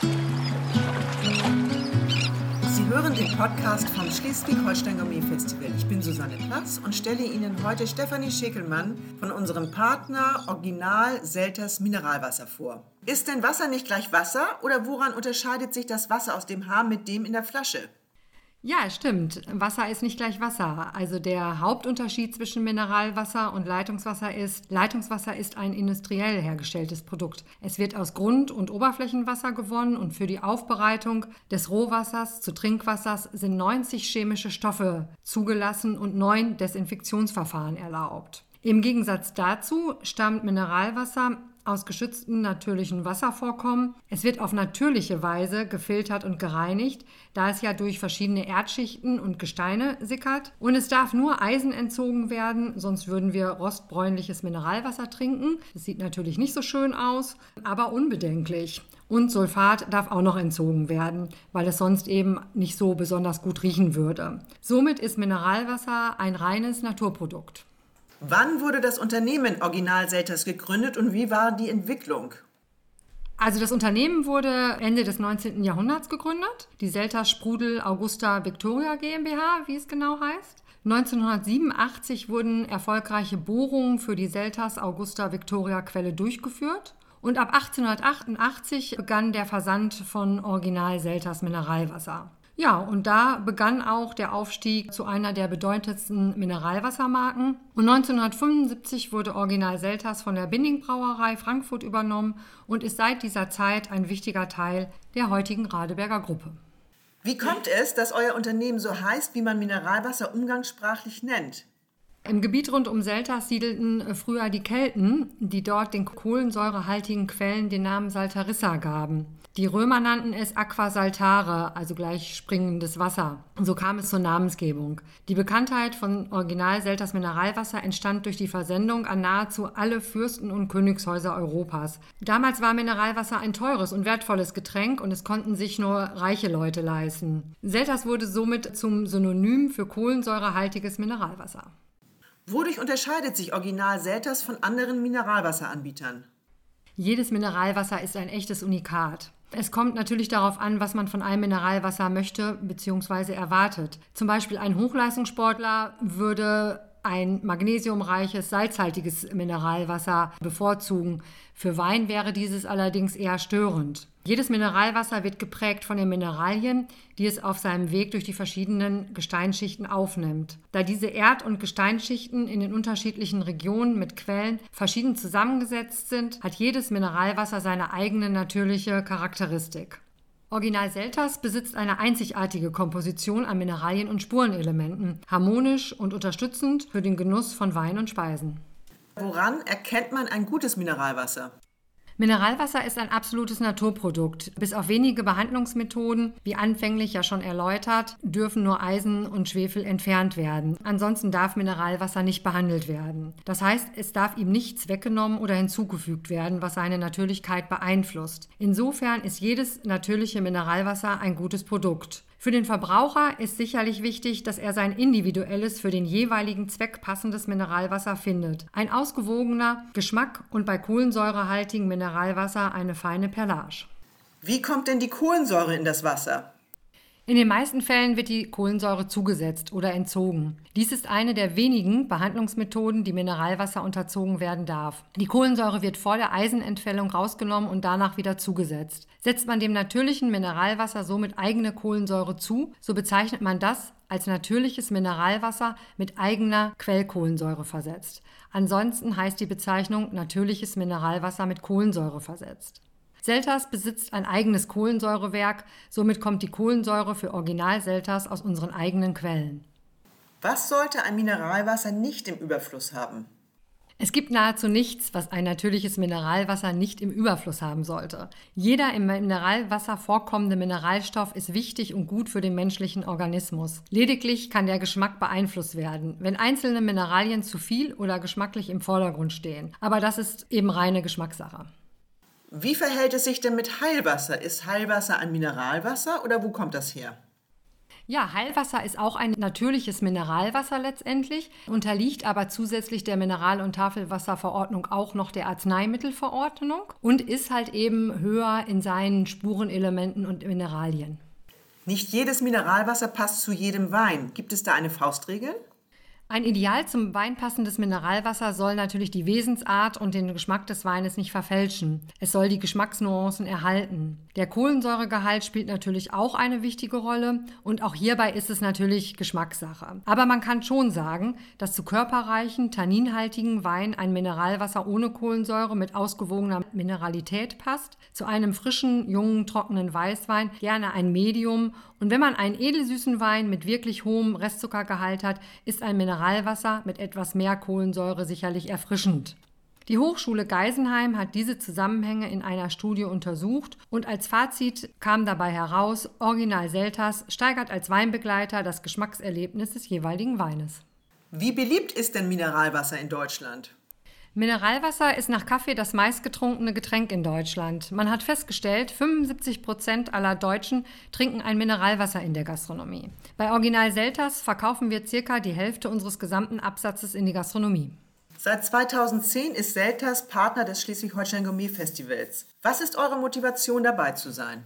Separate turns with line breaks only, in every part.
Sie hören den Podcast vom Schleswig-Holstein Gourmet Festival. Ich bin Susanne Platz und stelle Ihnen heute Stefanie Schickelmann von unserem Partner Original Selters Mineralwasser vor. Ist denn Wasser nicht gleich Wasser oder woran unterscheidet sich das Wasser aus dem Hahn mit dem in der Flasche?
Ja, stimmt. Wasser ist nicht gleich Wasser. Also der Hauptunterschied zwischen Mineralwasser und Leitungswasser ist, Leitungswasser ist ein industriell hergestelltes Produkt. Es wird aus Grund- und Oberflächenwasser gewonnen und für die Aufbereitung des Rohwassers zu Trinkwassers sind 90 chemische Stoffe zugelassen und neun Desinfektionsverfahren erlaubt. Im Gegensatz dazu stammt Mineralwasser aus geschützten natürlichen Wasservorkommen. Es wird auf natürliche Weise gefiltert und gereinigt, da es ja durch verschiedene Erdschichten und Gesteine sickert. Und es darf nur Eisen entzogen werden, sonst würden wir rostbräunliches Mineralwasser trinken. Das sieht natürlich nicht so schön aus, aber unbedenklich. Und Sulfat darf auch noch entzogen werden, weil es sonst eben nicht so besonders gut riechen würde. Somit ist Mineralwasser ein reines Naturprodukt.
Wann wurde das Unternehmen Original Selters gegründet und wie war die Entwicklung?
Also das Unternehmen wurde Ende des 19. Jahrhunderts gegründet, die Selters Sprudel Augusta Victoria GmbH, wie es genau heißt. 1987 wurden erfolgreiche Bohrungen für die Selters Augusta Victoria Quelle durchgeführt und ab 1888 begann der Versand von Original Selters Mineralwasser. Ja, und da begann auch der Aufstieg zu einer der bedeutendsten Mineralwassermarken. Und 1975 wurde Original Selters von der Binding Brauerei Frankfurt übernommen und ist seit dieser Zeit ein wichtiger Teil der heutigen Radeberger Gruppe.
Wie kommt es, dass euer Unternehmen so heißt, wie man Mineralwasser umgangssprachlich nennt?
Im Gebiet rund um Selters siedelten äh, früher die Kelten, die dort den kohlensäurehaltigen Quellen den Namen Saltarissa gaben. Die Römer nannten es Aqua Saltare, also gleich springendes Wasser. So kam es zur Namensgebung. Die Bekanntheit von Original Selters Mineralwasser entstand durch die Versendung an nahezu alle Fürsten- und Königshäuser Europas. Damals war Mineralwasser ein teures und wertvolles Getränk und es konnten sich nur reiche Leute leisten. Selters wurde somit zum Synonym für kohlensäurehaltiges Mineralwasser.
Wodurch unterscheidet sich Original Selters von anderen Mineralwasseranbietern?
Jedes Mineralwasser ist ein echtes Unikat. Es kommt natürlich darauf an, was man von einem Mineralwasser möchte bzw. erwartet. Zum Beispiel ein Hochleistungssportler würde ein magnesiumreiches, salzhaltiges Mineralwasser bevorzugen. Für Wein wäre dieses allerdings eher störend. Jedes Mineralwasser wird geprägt von den Mineralien, die es auf seinem Weg durch die verschiedenen Gesteinsschichten aufnimmt. Da diese Erd- und Gesteinsschichten in den unterschiedlichen Regionen mit Quellen verschieden zusammengesetzt sind, hat jedes Mineralwasser seine eigene natürliche Charakteristik. Original Selters besitzt eine einzigartige Komposition an Mineralien und Spurenelementen, harmonisch und unterstützend für den Genuss von Wein und Speisen.
Woran erkennt man ein gutes Mineralwasser?
Mineralwasser ist ein absolutes Naturprodukt. Bis auf wenige Behandlungsmethoden, wie anfänglich ja schon erläutert, dürfen nur Eisen und Schwefel entfernt werden. Ansonsten darf Mineralwasser nicht behandelt werden. Das heißt, es darf ihm nichts weggenommen oder hinzugefügt werden, was seine Natürlichkeit beeinflusst. Insofern ist jedes natürliche Mineralwasser ein gutes Produkt. Für den Verbraucher ist sicherlich wichtig, dass er sein individuelles, für den jeweiligen Zweck passendes Mineralwasser findet. Ein ausgewogener Geschmack und bei kohlensäurehaltigem Mineralwasser eine feine Perlage.
Wie kommt denn die Kohlensäure in das Wasser?
In den meisten Fällen wird die Kohlensäure zugesetzt oder entzogen. Dies ist eine der wenigen Behandlungsmethoden, die Mineralwasser unterzogen werden darf. Die Kohlensäure wird vor der Eisenentfällung rausgenommen und danach wieder zugesetzt. Setzt man dem natürlichen Mineralwasser somit eigene Kohlensäure zu, so bezeichnet man das als natürliches Mineralwasser mit eigener Quellkohlensäure versetzt. Ansonsten heißt die Bezeichnung natürliches Mineralwasser mit Kohlensäure versetzt. Selters besitzt ein eigenes Kohlensäurewerk, somit kommt die Kohlensäure für Original Selters aus unseren eigenen Quellen.
Was sollte ein Mineralwasser nicht im Überfluss haben?
Es gibt nahezu nichts, was ein natürliches Mineralwasser nicht im Überfluss haben sollte. Jeder im Mineralwasser vorkommende Mineralstoff ist wichtig und gut für den menschlichen Organismus. Lediglich kann der Geschmack beeinflusst werden, wenn einzelne Mineralien zu viel oder geschmacklich im Vordergrund stehen. Aber das ist eben reine Geschmackssache.
Wie verhält es sich denn mit Heilwasser? Ist Heilwasser ein Mineralwasser oder wo kommt das her?
Ja, Heilwasser ist auch ein natürliches Mineralwasser letztendlich, unterliegt aber zusätzlich der Mineral- und Tafelwasserverordnung auch noch der Arzneimittelverordnung und ist halt eben höher in seinen Spurenelementen und Mineralien.
Nicht jedes Mineralwasser passt zu jedem Wein. Gibt es da eine Faustregel?
Ein ideal zum Wein passendes Mineralwasser soll natürlich die Wesensart und den Geschmack des Weines nicht verfälschen. Es soll die Geschmacksnuancen erhalten. Der Kohlensäuregehalt spielt natürlich auch eine wichtige Rolle und auch hierbei ist es natürlich Geschmackssache. Aber man kann schon sagen, dass zu körperreichen, tanninhaltigen Wein ein Mineralwasser ohne Kohlensäure mit ausgewogener Mineralität passt, zu einem frischen, jungen, trockenen Weißwein gerne ein Medium und wenn man einen edelsüßen Wein mit wirklich hohem Restzuckergehalt hat, ist ein Mineralwasser mit etwas mehr Kohlensäure sicherlich erfrischend. Die Hochschule Geisenheim hat diese Zusammenhänge in einer Studie untersucht und als Fazit kam dabei heraus, Original Selters steigert als Weinbegleiter das Geschmackserlebnis des jeweiligen Weines.
Wie beliebt ist denn Mineralwasser in Deutschland?
Mineralwasser ist nach Kaffee das meistgetrunkene Getränk in Deutschland. Man hat festgestellt, 75 Prozent aller Deutschen trinken ein Mineralwasser in der Gastronomie. Bei Original Selters verkaufen wir circa die Hälfte unseres gesamten Absatzes in die Gastronomie.
Seit 2010 ist Selters Partner des Schleswig-Holstein Gourmet Festivals. Was ist eure Motivation dabei zu sein?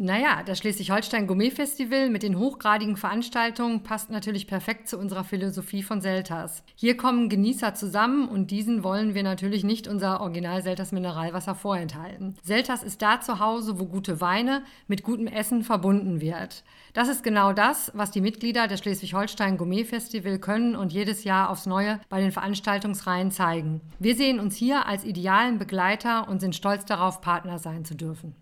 Naja, das Schleswig-Holstein Gourmet Festival mit den hochgradigen Veranstaltungen passt natürlich perfekt zu unserer Philosophie von Selters. Hier kommen Genießer zusammen und diesen wollen wir natürlich nicht unser Original Selters Mineralwasser vorenthalten. Selters ist da zu Hause, wo gute Weine mit gutem Essen verbunden wird. Das ist genau das, was die Mitglieder des Schleswig-Holstein Gourmet Festival können und jedes Jahr aufs Neue bei den Veranstaltungsreihen zeigen. Wir sehen uns hier als idealen Begleiter und sind stolz darauf, Partner sein zu dürfen.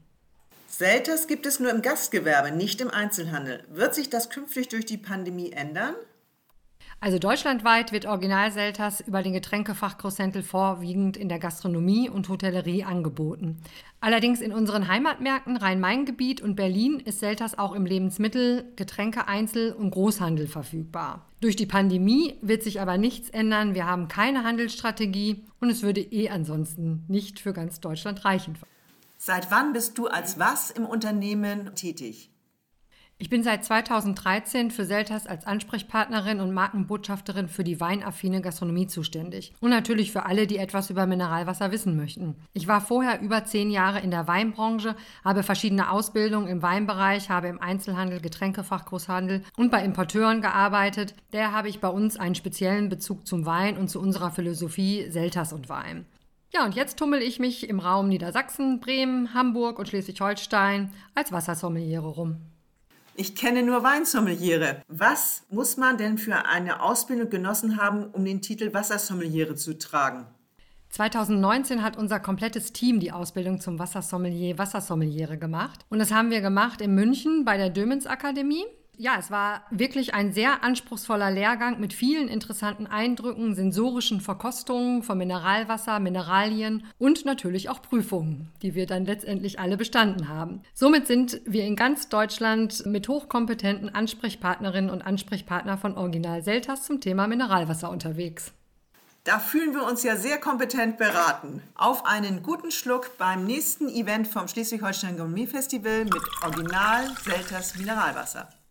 Selters gibt es nur im Gastgewerbe, nicht im Einzelhandel. Wird sich das künftig durch die Pandemie ändern?
Also deutschlandweit wird Original Selters über den Getränkefach Großhändel vorwiegend in der Gastronomie und Hotellerie angeboten. Allerdings in unseren Heimatmärkten Rhein-Main-Gebiet und Berlin ist Selters auch im Lebensmittel-, Getränke-, und Großhandel verfügbar. Durch die Pandemie wird sich aber nichts ändern. Wir haben keine Handelsstrategie und es würde eh ansonsten nicht für ganz Deutschland reichen.
Seit wann bist du als was im Unternehmen tätig?
Ich bin seit 2013 für Selters als Ansprechpartnerin und Markenbotschafterin für die weinaffine Gastronomie zuständig. Und natürlich für alle, die etwas über Mineralwasser wissen möchten. Ich war vorher über zehn Jahre in der Weinbranche, habe verschiedene Ausbildungen im Weinbereich, habe im Einzelhandel, Getränkefachgroßhandel und bei Importeuren gearbeitet. Daher habe ich bei uns einen speziellen Bezug zum Wein und zu unserer Philosophie Selters und Wein. Ja, und jetzt tummel ich mich im Raum Niedersachsen, Bremen, Hamburg und Schleswig-Holstein als Wassersommeliere rum.
Ich kenne nur Weinsommeliere. Was muss man denn für eine Ausbildung genossen haben, um den Titel Wassersommeliere zu tragen?
2019 hat unser komplettes Team die Ausbildung zum Wassersommelier, Wassersommeliere gemacht. Und das haben wir gemacht in München bei der Dömens Akademie ja, es war wirklich ein sehr anspruchsvoller Lehrgang mit vielen interessanten Eindrücken, sensorischen Verkostungen von Mineralwasser, Mineralien und natürlich auch Prüfungen, die wir dann letztendlich alle bestanden haben. Somit sind wir in ganz Deutschland mit hochkompetenten Ansprechpartnerinnen und Ansprechpartner von Original Selters zum Thema Mineralwasser unterwegs.
Da fühlen wir uns ja sehr kompetent beraten. Auf einen guten Schluck beim nächsten Event vom Schleswig-Holstein Gourmet Festival mit Original Selters Mineralwasser.